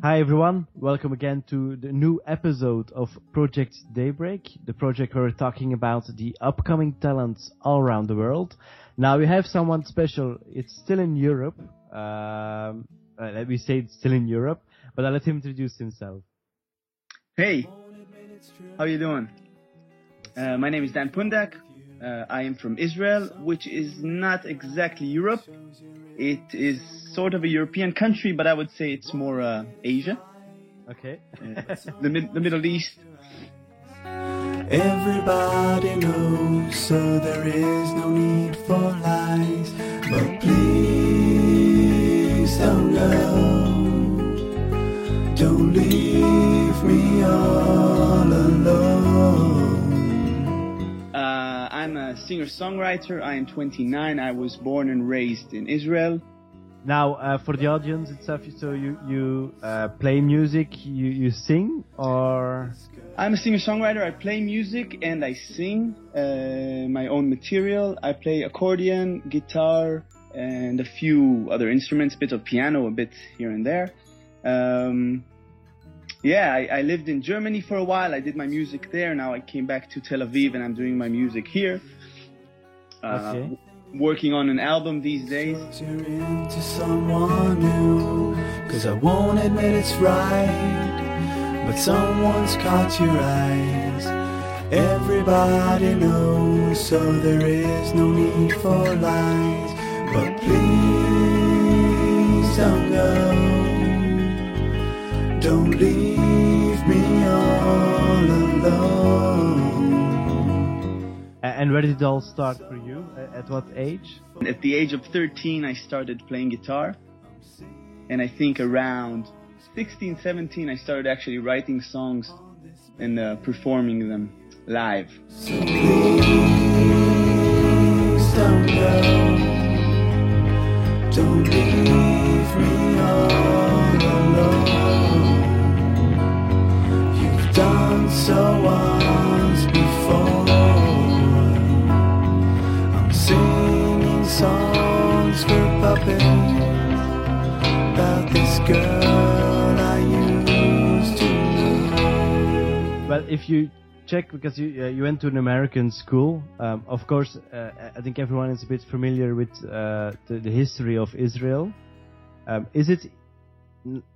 Hi everyone, welcome again to the new episode of Project Daybreak, the project where we're talking about the upcoming talents all around the world. Now we have someone special, it's still in Europe, um, uh, let me say it's still in Europe, but I'll let him introduce himself. Hey, how you doing? Uh, my name is Dan Pundak. Uh, I am from Israel, which is not exactly Europe. It is sort of a European country, but I would say it's more uh, Asia. Okay. Uh, the, mid- the Middle East. Everybody knows, so there is no need for lies. But please I'm a singer-songwriter. I am 29. I was born and raised in Israel. Now, uh, for the audience itself, so you you uh, play music, you you sing, or I'm a singer-songwriter. I play music and I sing uh, my own material. I play accordion, guitar, and a few other instruments, bit of piano, a bit here and there. Um, yeah, I, I lived in Germany for a while. I did my music there. Now I came back to Tel Aviv and I'm doing my music here. Uh, Okay. Working on an album these days. Into someone new. Cause I won't admit it's right. But someone's caught your eyes. Everybody knows, so there is no need for lies. But please don't go. Don't leave me all alone. A- and where did it all start for you? At what age? At the age of 13, I started playing guitar. And I think around 16, 17, I started actually writing songs and uh, performing them live. So please don't go. Don't if you check, because you uh, you went to an American school, um, of course, uh, I think everyone is a bit familiar with uh, the, the history of Israel. Um, is it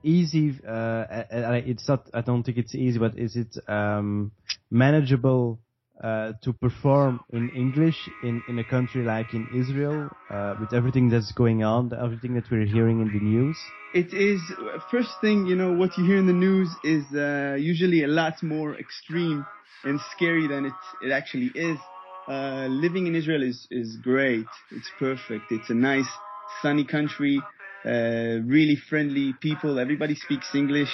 easy? Uh, I- I- it's not. I don't think it's easy, but is it um, manageable uh, to perform in English in, in a country like in Israel uh, with everything that's going on, everything that we're hearing in the news? It is, first thing, you know, what you hear in the news is uh, usually a lot more extreme and scary than it, it actually is. Uh, living in Israel is, is great. It's perfect. It's a nice, sunny country, uh, really friendly people. Everybody speaks English.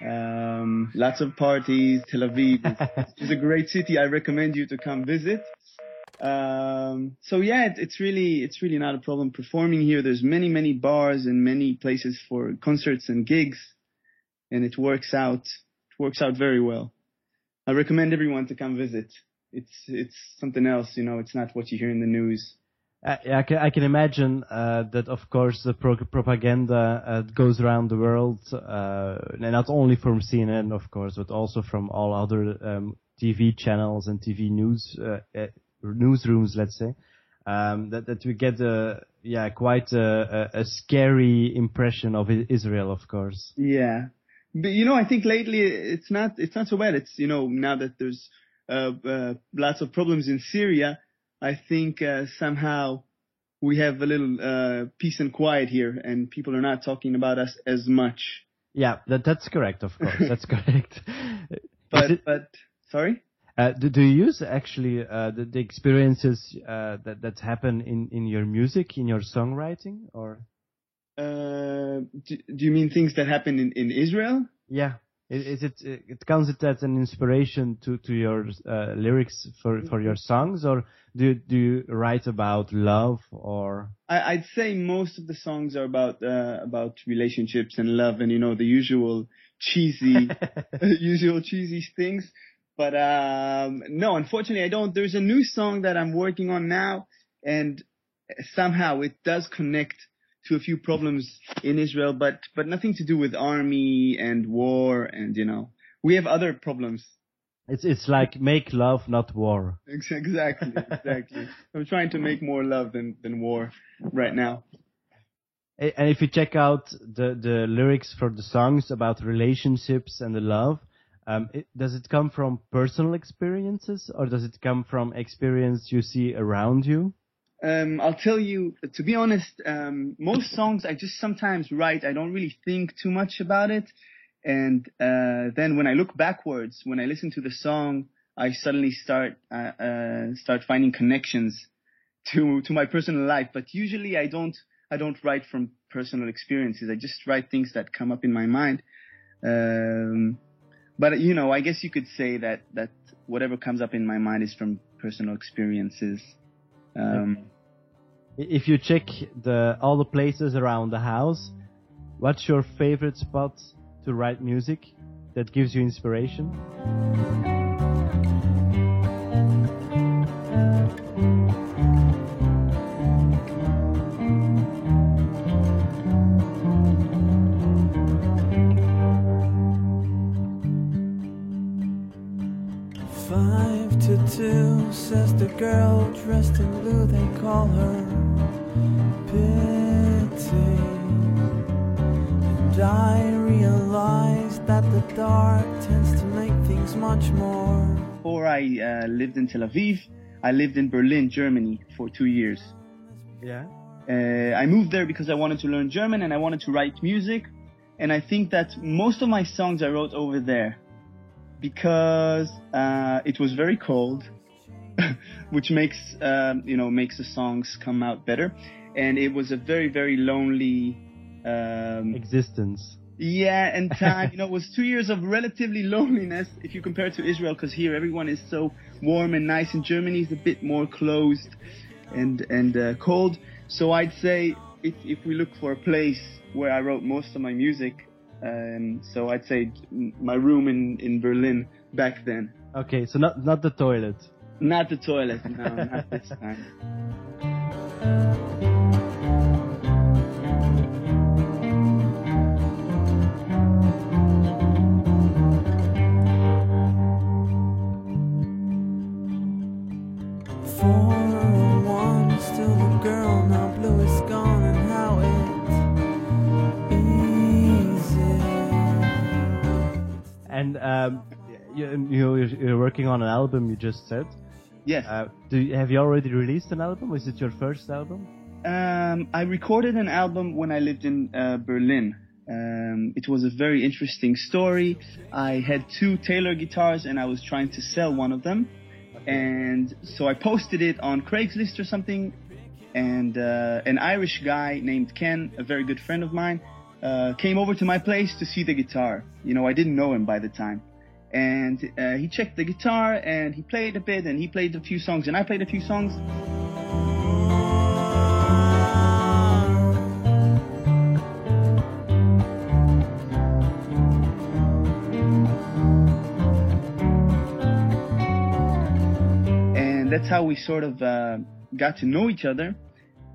Um, lots of parties. Tel Aviv is, a great city. I recommend you to come visit. Um, so yeah, it, it's really it's really not a problem performing here. There's many many bars and many places for concerts and gigs, and it works out. It works out very well. I recommend everyone to come visit. It's it's something else, you know. It's not what you hear in the news. I, I, can, I can imagine uh, that, of course, the pro- propaganda uh, goes around the world, uh, not only from CNN, of course, but also from all other um, TV channels and TV news uh, uh, newsrooms, let's say. Um, that that we get a yeah quite a, a, a scary impression of Israel, of course. Yeah, but you know, I think lately it's not it's not so bad. It's you know now that there's uh, uh, lots of problems in Syria, I think uh, somehow we have a little uh, peace and quiet here, and people are not talking about us as much. Yeah, that that's correct, of course, that's correct. But it- but sorry. Uh, do, do you use actually uh, the, the experiences uh, that that happen in, in your music, in your songwriting, or Uh, do, do you mean things that happen in, in Israel? yeah, is, it it counts it as an inspiration to to your uh, lyrics for for your songs, or do do you write about love or I, I'd say most of the songs are about uh, about relationships and love, and you know the usual cheesy, usual cheesy things. But um, no, unfortunately, I don't. There's a new song that I'm working on now, and somehow it does connect to a few problems in Israel, but but nothing to do with army and war and you know we have other problems. It's it's like make love, not war. Exactly, exactly. I'm trying to make more love than than war right now. And if you check out the the lyrics for the songs about relationships and the love, um, it, does it come from personal experiences or does it come from experience you see around you? Um, I'll tell you, to be honest, um, most songs I just sometimes write. I don't really think too much about it. And uh, then when I look backwards, when I listen to the song, I suddenly start uh, uh, start finding connections to to my personal life. But usually I don't I don't write from personal experiences. I just write things that come up in my mind. Um, but you know, I guess you could say that that whatever comes up in my mind is from personal experiences. Um, if you check the all the places around the house, what's your favorite spot to write music that gives you inspiration? Five to two, says the girl dressed in blue, they call her I realize that the dark tends to make things much more. before I uh, lived in Tel Aviv, I lived in Berlin, Germany, for two years. Yeah. Uh, I moved there because I wanted to learn German and I wanted to write music. And I think that most of my songs I wrote over there because uh, it was very cold, which makes um, you know makes the songs come out better. And it was a very very lonely. Um, Existence. yeah, and time, you know, it was two years of relatively loneliness if you compare it to Israel, because here everyone is so warm and nice, and Germany is a bit more closed and and uh, cold. So I'd say if if we look for a place where I wrote most of my music, um, so I'd say my room in in Berlin back then. Okay, so not not the toilet. Not the toilet, no, not this time. And um, you, you you're working on an album. You just said. Yes. Uh, do you, have you already released an album? Is it your first album? Um, I recorded an album when I lived in uh, Berlin. Um, it was a very interesting story. I had two Taylor guitars and I was trying to sell one of them. And so I posted it on Craigslist or something. And uh, an Irish guy named Ken, a very good friend of mine, uh, came over to my place to see the guitar. You know, I didn't know him by the time. And uh, he checked the guitar and he played a bit and he played a few songs and I played a few songs. and that's how we sort of uh, got to know each other.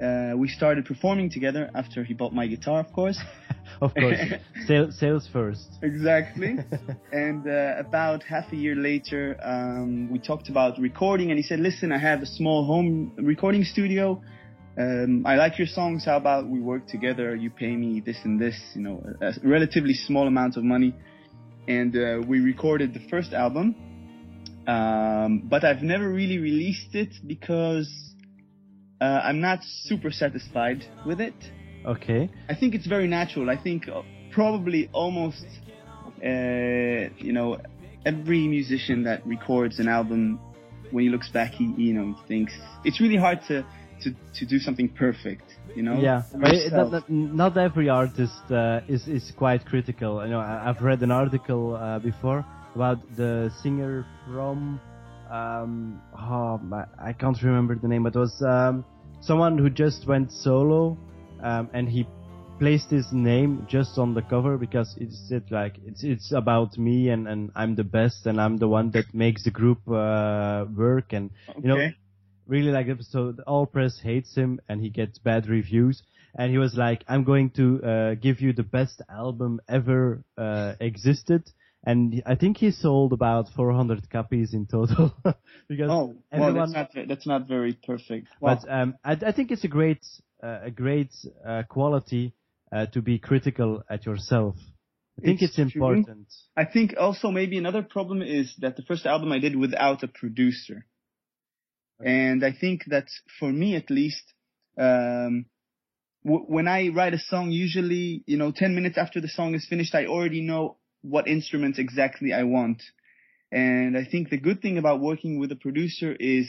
Uh, we started performing together after he bought my guitar, of course. Of course, sales, sales first. Exactly. and uh, about half a year later, um, we talked about recording, and he said, "Listen, I have a small home recording studio. Um, I like your songs. How about we work together? You pay me this and this, you know, a, a relatively small amount of money." And uh, we recorded the first album. Um, but I've never really released it because uh, I'm not super satisfied with it. Okay. I think it's very natural. I think probably almost, uh, you know, every musician that records an album, when he looks back, he you know thinks it's really hard to to, to do something perfect. You know. Yeah, it, not, not every artist uh, is is quite critical. You know, I- I've read an article uh, before about the singer from um, oh, I can't remember the name, but it was um, someone who just went solo, um, and he placed his name just on the cover because it said like it's it's about me and and I'm the best and I'm the one that makes the group uh, work and you know really like so. All press hates him, and he gets bad reviews. And he was like, "I'm going to uh, give you the best album ever uh, existed." And I think he sold about 400 copies in total. because Oh, well, everyone, that's not that's not very perfect. Well, but um, I, I think it's a great uh, a great uh, quality uh, to be critical at yourself. I think It's it's, true. important. I think also maybe another problem is that the first album I did without a producer. And I think that for me at least, um, w- when I write a song, usually, you know, 10 minutes after the song is finished, I already know what instruments exactly I want. And I think the good thing about working with a producer is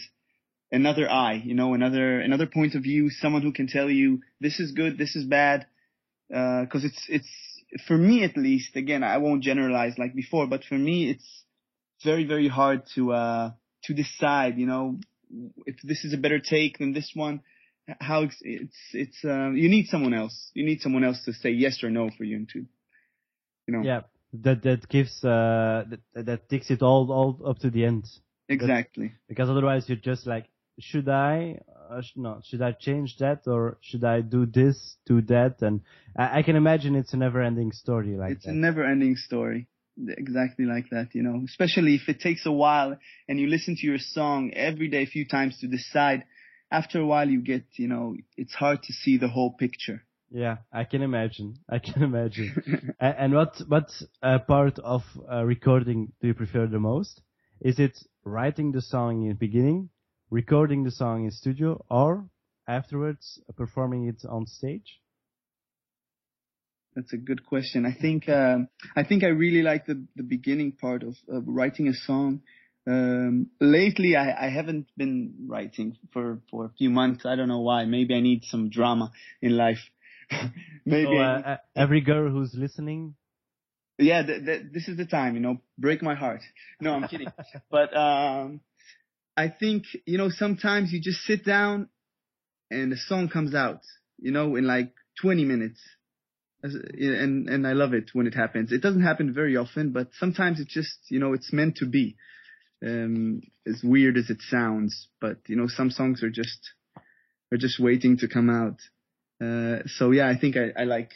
another eye, you know, another, another point of view, someone who can tell you this is good, this is bad. Uh, cause it's, it's, for me at least, again, I won't generalize like before, but for me, it's very, very hard to, uh, to decide, you know, if this is a better take than this one. How it's, it's, it's, uh, you need someone else. You need someone else to say yes or no for you and to, you know, Yeah, that that gives uh that that takes it all all up to the end. exactly. Because otherwise you're just like, should I? Uh, sh- no, should I change that or should I do this, do that? And I, I can imagine it's a never-ending story like it's that. a never ending story. Exactly like that, you know, especially if it takes a while and you listen to your song every day a few times to decide. After a while, you get, you know, it's hard to see the whole picture. Yeah, I can imagine. I can imagine. And what what uh, part of uh, recording do you prefer the most? Is it writing the song in the beginning, recording the song in studio, or afterwards uh, performing it on stage? That's a good question. I think um, I think I really like the the beginning part of, of writing a song. Um, lately, I, I haven't been writing for for a few months. I don't know why. Maybe I need some drama in life. Maybe. So, uh, uh, every girl who's listening, yeah, th- th- this is the time, you know, break my heart. No, I'm kidding. but um, I think you know sometimes you just sit down and a song comes out, you know, in like 20 minutes. And and I love it when it happens. It doesn't happen very often, but sometimes it's just you know it's meant to be. Um, as weird as it sounds, but you know some songs are just are just waiting to come out. Uh, so yeah, I think I, I like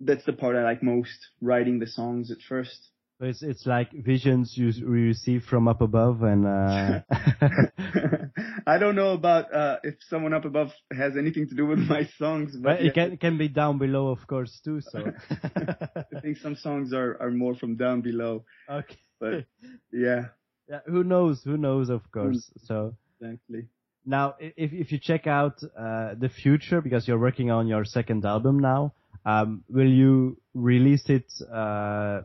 that's the part I like most, writing the songs at first. it's it's like visions you receive from up above, and uh, I don't know about uh, if someone up above has anything to do with my songs, but but it can can be down below, of course, too. So I think some songs are, are more from down below. okay, But yeah, yeah, who knows? Who knows? Of course. So. exactly. Now, if if you check out uh, the future because you're working on your second album now, um, will you release it uh,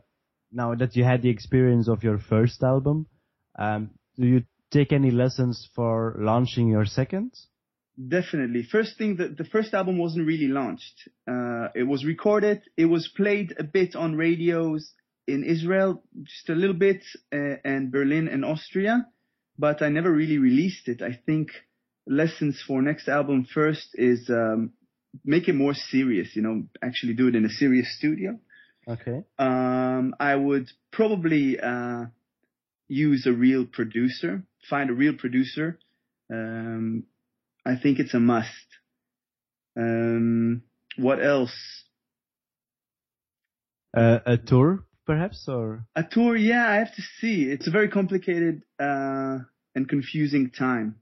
now that you had the experience of your first album? Um, do you take any lessons for launching your second? Definitely. First thing, the, the first album wasn't really launched. Uh, it was recorded. It was played a bit on radios in Israel, just a little bit, uh, and Berlin and Austria, but I never really released it. I think lessons for next album first is um, make it more serious. You know, actually do it in a serious studio. Okay. Um, I would probably uh, use a real producer, find a real producer. Um, I think it's a must. Um, what else? Uh, a tour, perhaps, or A tour, yeah, I have to see. It's a very complicated uh, and confusing time.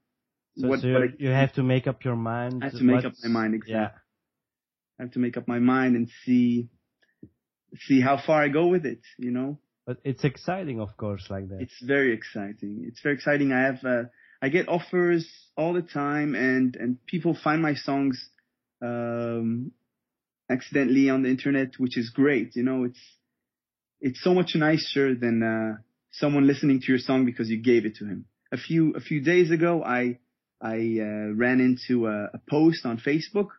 So, What- so you, I- you have to make up your mind. I have to make up my mind, exactly. Yeah. I have to make up my mind and see see how far I go with it. You know. But it's exciting, of course, like that. It's very exciting. It's very exciting. I have uh, I get offers all the time, and and people find my songs um, accidentally on the internet, which is great. You know, it's it's so much nicer than uh, someone listening to your song because you gave it to him. A few a few days ago, I I uh, ran into a, a post on Facebook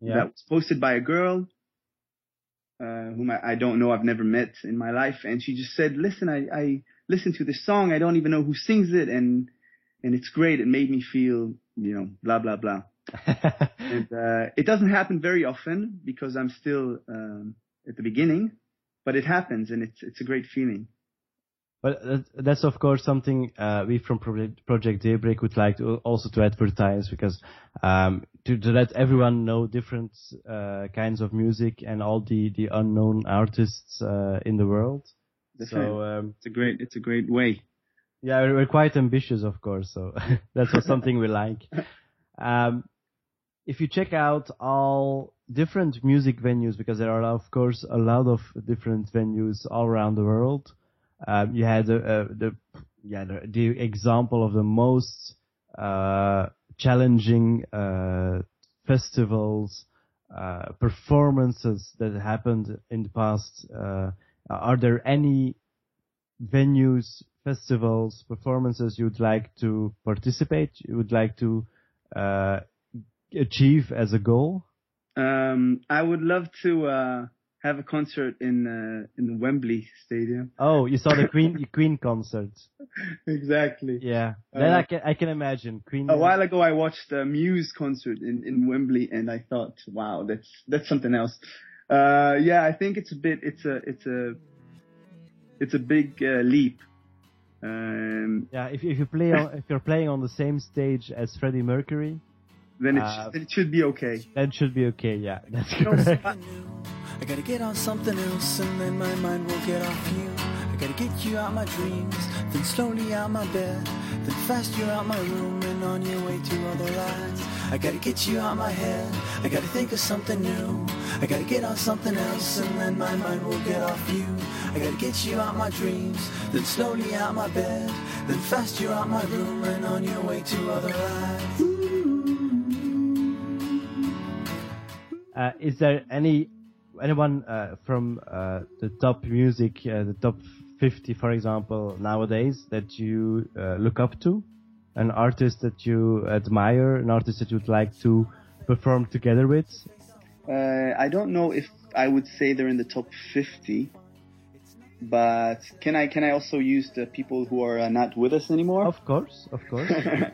yeah. that was posted by a girl uh, whom I, I don't know, I've never met in my life, and she just said, "Listen, I, I listened to this song. I don't even know who sings it, and and it's great. It made me feel, you know, blah blah blah." And uh, it doesn't happen very often because I'm still um, at the beginning, but it happens, and it's it's a great feeling. But uh, that's of course something uh, we from Project Daybreak would like to also to advertise because um, to, to, let everyone know different uh, kinds of music and all the, the unknown artists uh, in the world. so um, it's a great it's a great way. Yeah, we're quite ambitious, of course. So that's something we like. Um, if you check out all different music venues, because there are of course a lot of different venues all around the world. Um, you had the, uh, the yeah the, the, example of the most uh, challenging uh, festivals uh, performances that happened in the past. Uh, are there any venues, festivals, performances you'd like to participate? You would like to achieve as a goal? Um, I would love to have a concert in uh, in Wembley Stadium. Oh, you saw the Queen Queen concert. exactly. Yeah, then uh, I can I can imagine Queen. A while ago, I watched a Muse concert in in Wembley, and I thought, wow, that's that's something else. Uh, yeah, I think it's a bit it's a it's a it's a big uh, leap. Um, yeah, if if you play on, if you're playing on the same stage as Freddie Mercury, then it, uh, sh- it should be okay. That should be okay. Yeah, that's correct. I gotta get on something else and then my mind will get off you. I gotta get you out my dreams, then slowly out my bed, then fast you're out my room and on your way to other lives. I gotta get you out my head, I gotta think of something new. I gotta get on something else and then my mind will get off you. I gotta get you out my dreams, then slowly out my bed, then fast you're out my room and on your way to other lives. Uh, is there any anyone uh, from uh, the top music, uh, the top 50, for example, nowadays that you uh, look up to? An artist that you admire, an artist that you'd like to perform together with? Uh, I don't know if I would say they're in the top 50, but can I can I also use the people who are uh, not with us anymore? Of course, of course.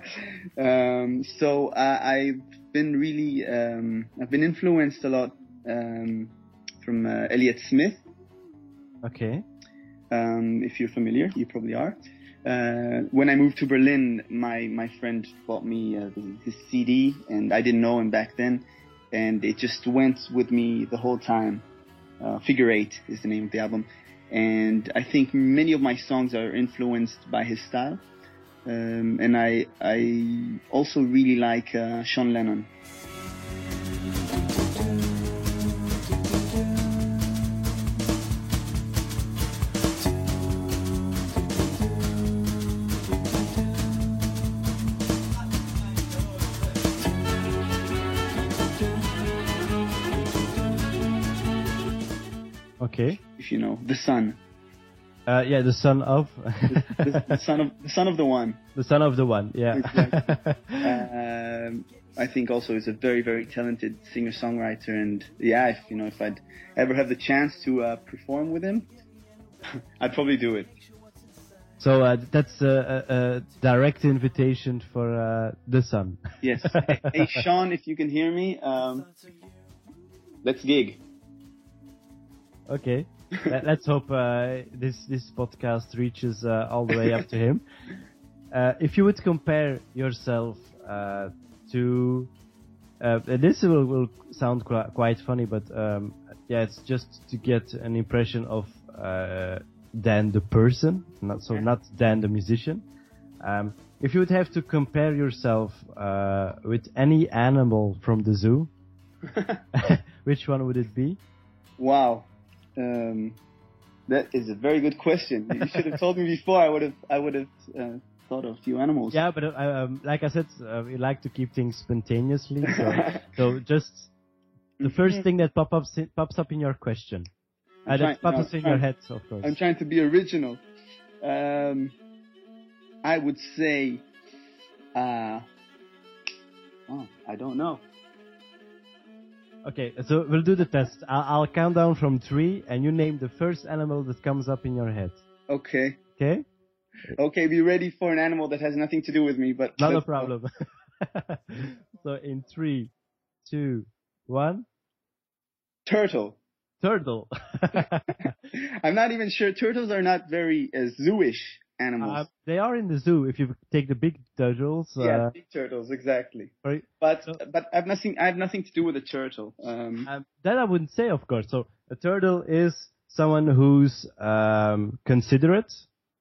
um, so I've been really um, I've been influenced a lot um, from uh, Elliott Smith. Okay. Um, if you're familiar, you probably are. Uh, when I moved to Berlin, my, my friend bought me uh, his CD, and I didn't know him back then, and it just went with me the whole time. Uh, Figure Eight is the name of the album, and I think many of my songs are influenced by his style. Um, and I I also really like uh, Sean Lennon. Okay. If you know the son. Uh, yeah, the son of. the, the, the, son of the son of the one. The son of the one. Yeah. Exactly. um, I think also is a very very talented singer songwriter, and yeah, if you know if I'd ever have the chance to uh, perform with him, I'd probably do it. So uh, that's a, a, direct invitation for uh, the son. yes. Hey, hey, Sean, if you can hear me, um, let's gig. Okay. Let, us hope uh, this this podcast reaches uh, all the way up to him. Uh, if you would compare yourself uh, to uh, this will, will sound qu- quite funny, but um, yeah, it's just to get an impression of uh, Dan the person, not so not Dan the musician. Um, if you would have to compare yourself with any animal from the zoo, which one would it be? Wow. Um, that is a very good question. You should have told me before. I would have. I would have uh, thought of a few animals. Yeah, but uh, um, like I said, uh, we like to keep things spontaneously. So, so just the first mm-hmm. thing that pop up pops up in your question. Uh, that pops no, up in your head, of course. I'm trying to be original. Um, I would say, uh, oh, I don't know. Okay, so we'll do the test. I'll, I'll, count down from three, and you name the first animal that comes up in your head. Okay. Okay. Okay, be ready for an animal that has nothing to do with me, but not a problem. so in three, two, one. Turtle. Turtle. I'm not even sure. Turtles are not very uh, zooish animals. Uh, they are in the zoo. If you take the big turtles, yeah, uh, big turtles, exactly. right? But So- but I have nothing. I have nothing to do with a turtle. Um, Um, that I wouldn't say, of course. So a turtle is someone who's um, considerate.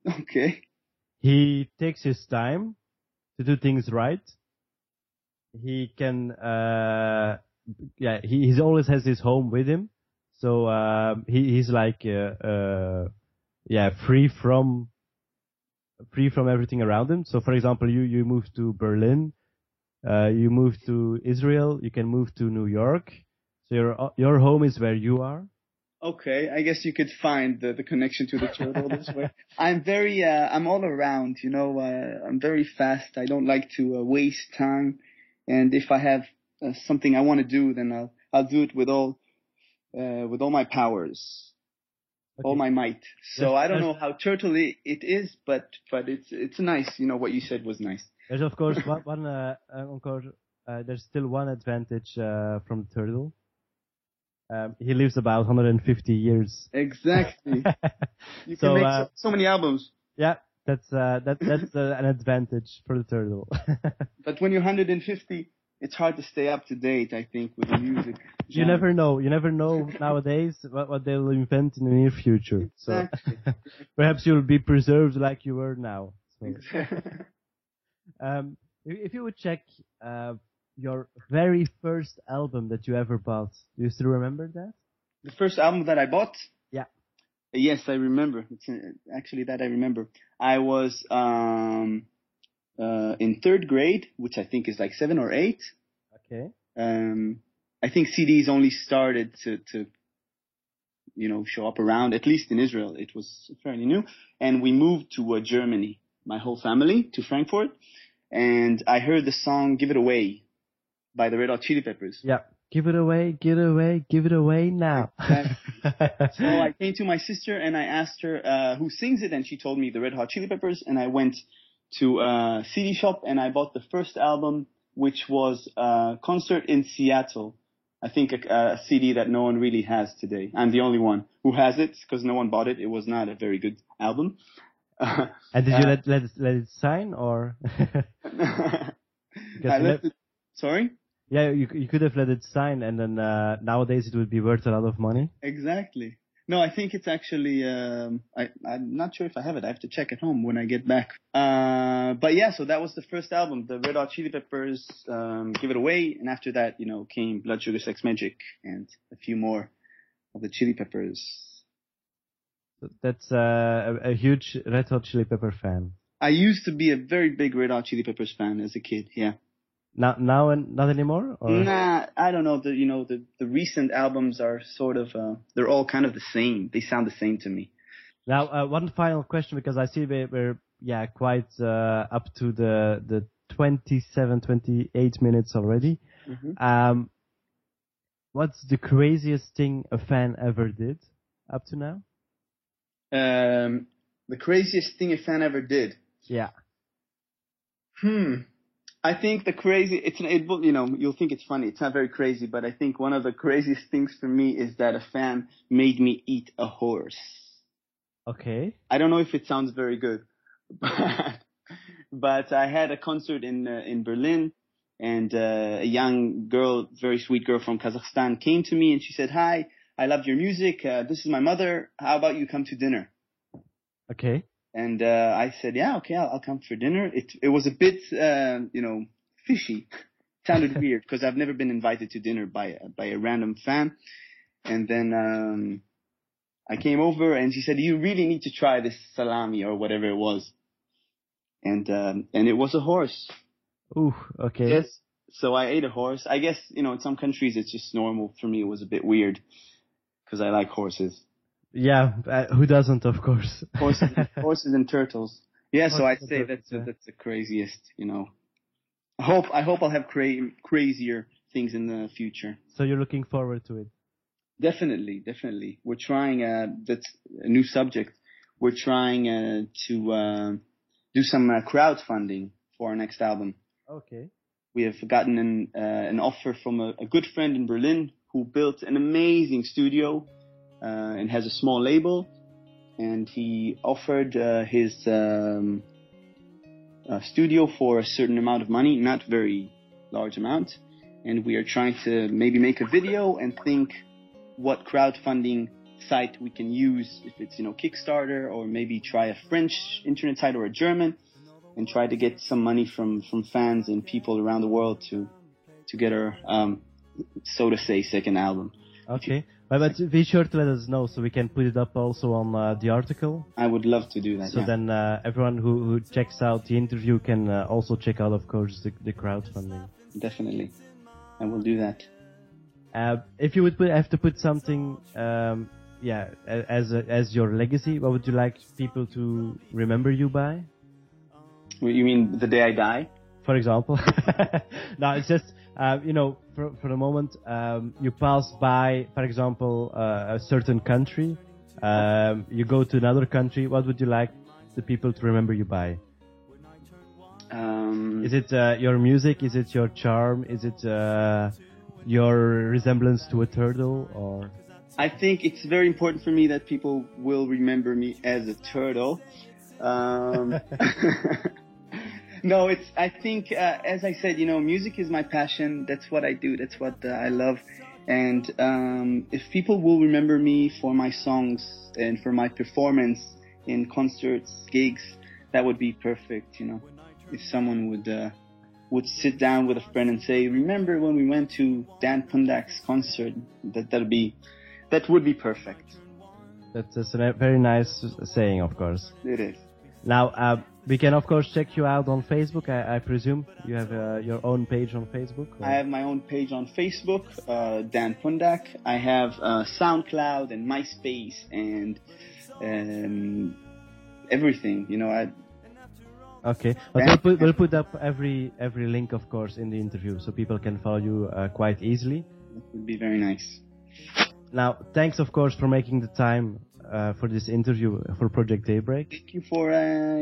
okay. He takes his time to do things right. He can, uh, yeah, he he's always has his home with him. So um, he he's like, uh, uh, yeah, free from free from everything around them. So for example, you you move to Berlin, uh, you move to Israel, you can move to New York. So your your home is where you are. Okay, I guess you could find the, the connection to the turtle this way. I'm very, uh, I'm all around, you know, uh, I'm very fast. I don't like to uh, waste time. And if I have uh, something I want to do, then I'll, I'll do it with all, uh, with all my powers, all my might. So I don't know how turtle it, is, but, but it's, it's nice. You know, what you said was nice. There's of course one, one uh, uh, encore, uh, there's still one advantage uh, from the turtle. Um, he lives about 150 years. Exactly. You can So, make uh, so, so many albums. Yeah, that's uh, that that's uh, an advantage for the turtle. But when you're 150, it's hard to stay up to date, I think, with the music. you never know. You never know nowadays what, what they'll invent in the near future. So Exactly. perhaps you'll be preserved like you were now. So, um, if, if you would check uh, your very first album that you ever bought, do you still remember that? the first album that I bought? Yeah. Yes, I remember. It's uh, actually that I remember. I was um, uh, in third grade, which I think is like seven or eight. Okay. Um, I think CDs only started to, to, you know, show up around, at least in Israel. It was fairly new. And we moved to uh, Germany, my whole family, to Frankfurt. And I heard the song Give It Away by the Red Hot Chili Peppers. Yeah. Give it away, give it away, give it away now. So I came to my sister and I asked her uh, who sings it, and she told me the Red Hot Chili Peppers. And I went to a CD shop and I bought the first album, which was a concert in Seattle. I think a, a CD that no one really has today. I'm the only one who has it because no one bought it. It was not a very good album. and did you Uh, let let it, let it sign or? Left it. Sorry. yeah, you you could have let it sign, and then uh, nowadays it would be worth a lot of money. Exactly. No, I think it's actually. Um, I I'm not sure if I have it. I have to check at home when I get back. Uh, but yeah, so that was the first album, the Red Hot Chili Peppers. Um, Give it away, and after that, you know, came Blood Sugar Sex Magik and a few more of the Chili Peppers. That's uh, a, a huge Red Hot Chili Pepper fan. I used to be a very big Red Hot Chili Peppers fan as a kid. Yeah. Now now and not anymore. Or? Nah, I don't know. The you know the the recent albums are sort of uh, they're all kind of the same. They sound the same to me. Now, uh, one final question because I see we- we're yeah quite uh, up to the the 27, 28 minutes already. Um, what's the craziest thing a fan ever did up to now? Um, the craziest thing a fan ever did. Yeah. Hmm. I think the crazy, it's, an- it you know, you'll think it's funny. It's not very crazy, but I think one of the craziest things for me is that a fan made me eat a horse. Okay. I don't know if it sounds very good, but, but I had a concert in, uh, in Berlin and, uh, a young girl, very sweet girl from Kazakhstan came to me and she said, hi, I love your music. Uh, this is my mother. How about you come to dinner? Okay. And uh, I said, yeah, okay, I'll, I'll come for dinner. It it was a bit, uh, you know, fishy. Sounded weird because I've never been invited to dinner by a- by a random fan. And then um, I came over and she said, you really need to try this salami or whatever it was. And um, and it was a horse. Ooh. Okay. Yes. So I ate a horse. I guess you know in some countries it's just normal. For me, it was a bit weird because I like horses. Yeah. Uh, who doesn't, of course. horses, horses and turtles. Yeah, so I'd say turtles, that's yeah. that's the craziest. You know, I hope I hope I'll have cra- crazier things in the future. So you're looking forward to it. Definitely, definitely. We're trying. Uh, that's a new subject. We're trying uh, to uh, do some uh, crowdfunding for our next album. Okay. We have gotten an uh, an offer from a, a good friend in Berlin who built an amazing studio and has a small label. And he offered uh, his um, uh, studio for a certain amount of money, not very large amount. And we are trying to maybe make a video and think what crowdfunding site we can use if it's you know Kickstarter or maybe try a French internet site or a German and try to get some money from from fans and people around the world to to get our um, so to say second album. Okay, but, but be sure to let us know so we can put it up also on uh, the article. I would love to do that. So yeah. then uh, everyone who, who checks out the interview can uh, also check out, of course, the, the crowdfunding. definitely, I will do that. Uh, if you would put, have to put something, um, yeah, as a, as your legacy, what would you like people to remember you by? What, You mean the day I die? For example, no, it's just uh, you know, for for the moment, um, you pass by, for example, uh, a certain country, um, you go to another country. What would you like the people to remember you by? Um, Is it uh, your music? Is it your charm? Is it uh, your resemblance to a turtle? Or I think it's very important for me that people will remember me as a turtle. Um, no, it's. I think, uh, as I said, you know, music is my passion. That's what I do. That's what uh, I love. And um, if people will remember me for my songs and for my performance in concerts, gigs, that would be perfect. You know, if someone would uh, would sit down with a friend and say, "Remember when we went to Dan Pundak's concert?" That that'd be that would be perfect. that's, that's a very nice saying, of course. It is. Now uh, we can of course check you out on Facebook. I, I presume you have uh, your own page on Facebook. or- I have my own page on Facebook, uh, Dan Pundak. I have uh, SoundCloud and MySpace and um, everything. You know, I Okay, but we'll put, we'll put up every every link, of course, in the interview, so people can follow you uh, quite easily. that would be very nice. Now, thanks, of course, for making the time uh, for this interview for Project Daybreak. Thank you for uh,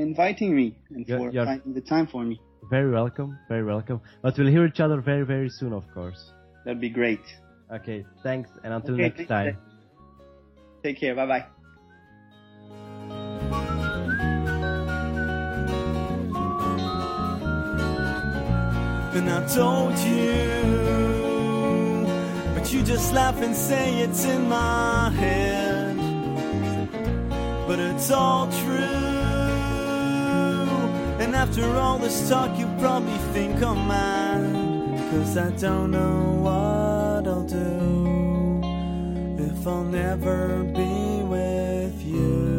inviting me and Yeah, for yeah. finding the time for me. Very welcome, very welcome. But we'll hear each other very, very soon, of course. That'd be great. Okay, thanks, and until Okay, next time. Dan. Take care. Bye bye. And I told you, but you just laugh and say it's in my head. But it's all true. And after all this talk, you probably think oh I'm mad. Cause I don't know what I'll do if I'll never be with you.